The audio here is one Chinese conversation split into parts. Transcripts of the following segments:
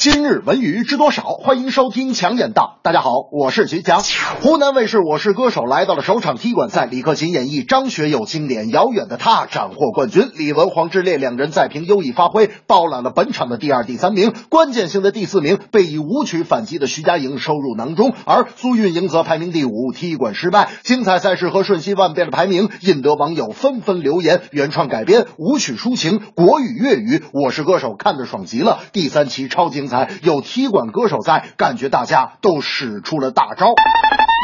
今日文娱知多少？欢迎收听强言道。大家好，我是徐强。湖南卫视《我是歌手》来到了首场踢馆赛，李克勤演绎张学友经典《遥远的他》，斩获冠军。李玟、黄致列两人再凭优异发挥，包揽了本场的第二、第三名。关键性的第四名被以舞曲反击的徐佳莹收入囊中，而苏运莹则排名第五，踢馆失败。精彩赛事和瞬息万变的排名，引得网友纷纷留言：原创改编、舞曲抒情、国语、粤语，《我是歌手》看着爽极了。第三期超精才，有踢馆歌手在，感觉大家都使出了大招。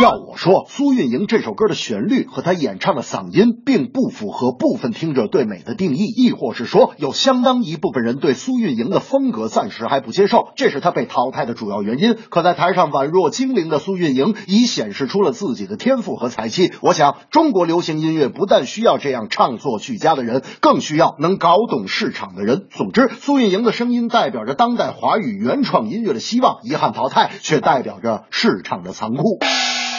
要我说，苏运莹这首歌的旋律和她演唱的嗓音，并不符合部分听者对美的定义，亦或是说，有相当一部分人对苏运莹的风格暂时还不接受，这是她被淘汰的主要原因。可在台上宛若精灵的苏运莹，已显示出了自己的天赋和才气。我想，中国流行音乐不但需要这样唱作俱佳的人，更需要能搞懂市场的人。总之，苏运莹的声音代表着当代华语原创音乐的希望，遗憾淘汰，却代表着市场的残酷。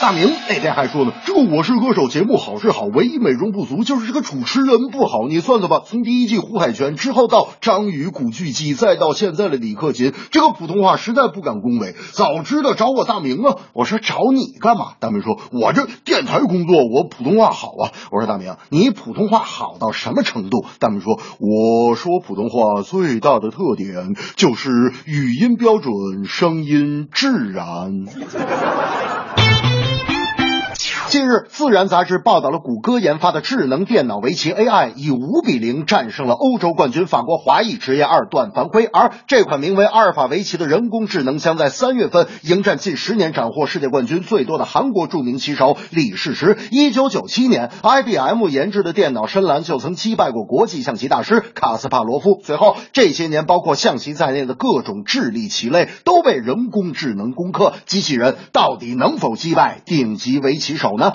大明那天还说呢，这个《我是歌手》节目好是好，唯一美中不足就是这个主持人不好。你算算吧，从第一季胡海泉之后到张宇、古巨基，再到现在的李克勤，这个普通话实在不敢恭维。早知道找我大明啊！我说找你干嘛？大明说，我这电台工作，我普通话好啊。我说大明，你普通话好到什么程度？大明说，我说普通话最大的特点就是语音标准，声音自然。日，《自然》杂志报道了谷歌研发的智能电脑围棋 AI 以五比零战胜了欧洲冠军法国华裔职业二段凡辉，而这款名为阿尔法围棋的人工智能将在三月份迎战近十年斩获世界冠军最多的韩国著名棋手李世石。一九九七年，IBM 研制的电脑深蓝就曾击败过国际象棋大师卡斯帕罗夫。随后，这些年包括象棋在内的各种智力棋类都被人工智能攻克。机器人到底能否击败顶级围棋手？呢？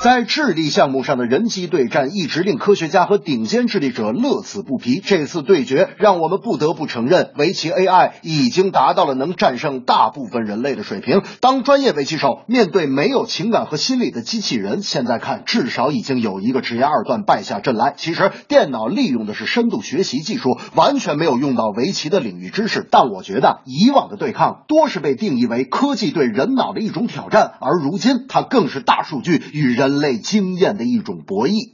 在智力项目上的人机对战，一直令科学家和顶尖智力者乐此不疲。这次对决让我们不得不承认，围棋 AI 已经达到了能战胜大部分人类的水平。当专业围棋手面对没有情感和心理的机器人，现在看至少已经有一个职业二段败下阵来。其实，电脑利用的是深度学习技术，完全没有用到围棋的领域知识。但我觉得，以往的对抗多是被定义为科技对人脑的一种挑战，而如今它更是大数据与人。人类经验的一种博弈。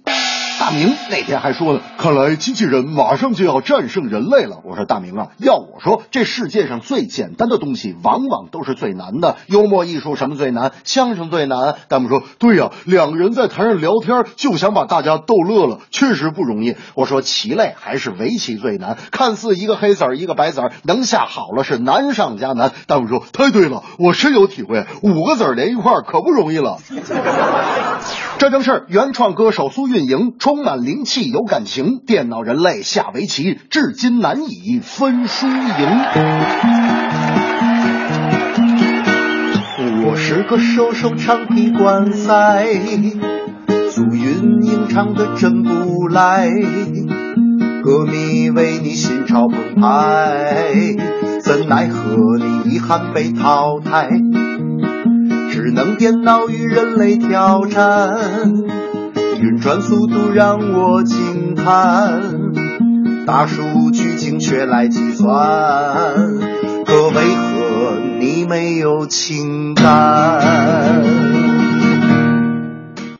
大明那天还说呢，看来机器人马上就要战胜人类了。我说大明啊，要我说，这世界上最简单的东西，往往都是最难的。幽默艺术什么最难？相声最难。弹幕说对呀，两个人在台上聊天，就想把大家逗乐了，确实不容易。我说棋类还是围棋最难，看似一个黑子儿一个白子儿，能下好了是难上加难。弹幕说太对了，我深有体会，五个子儿连一块儿可不容易了。这正是原创歌手苏运莹充满灵气、有感情。电脑人类下围棋，至今难以分输赢。我是歌手，首场踢馆赛，苏运莹唱的真不赖，歌迷为你心潮澎湃，怎奈何你遗憾被淘汰。智能电脑与人类挑战，运转速度让我惊叹，大数据精确来计算，可为何你没有情感？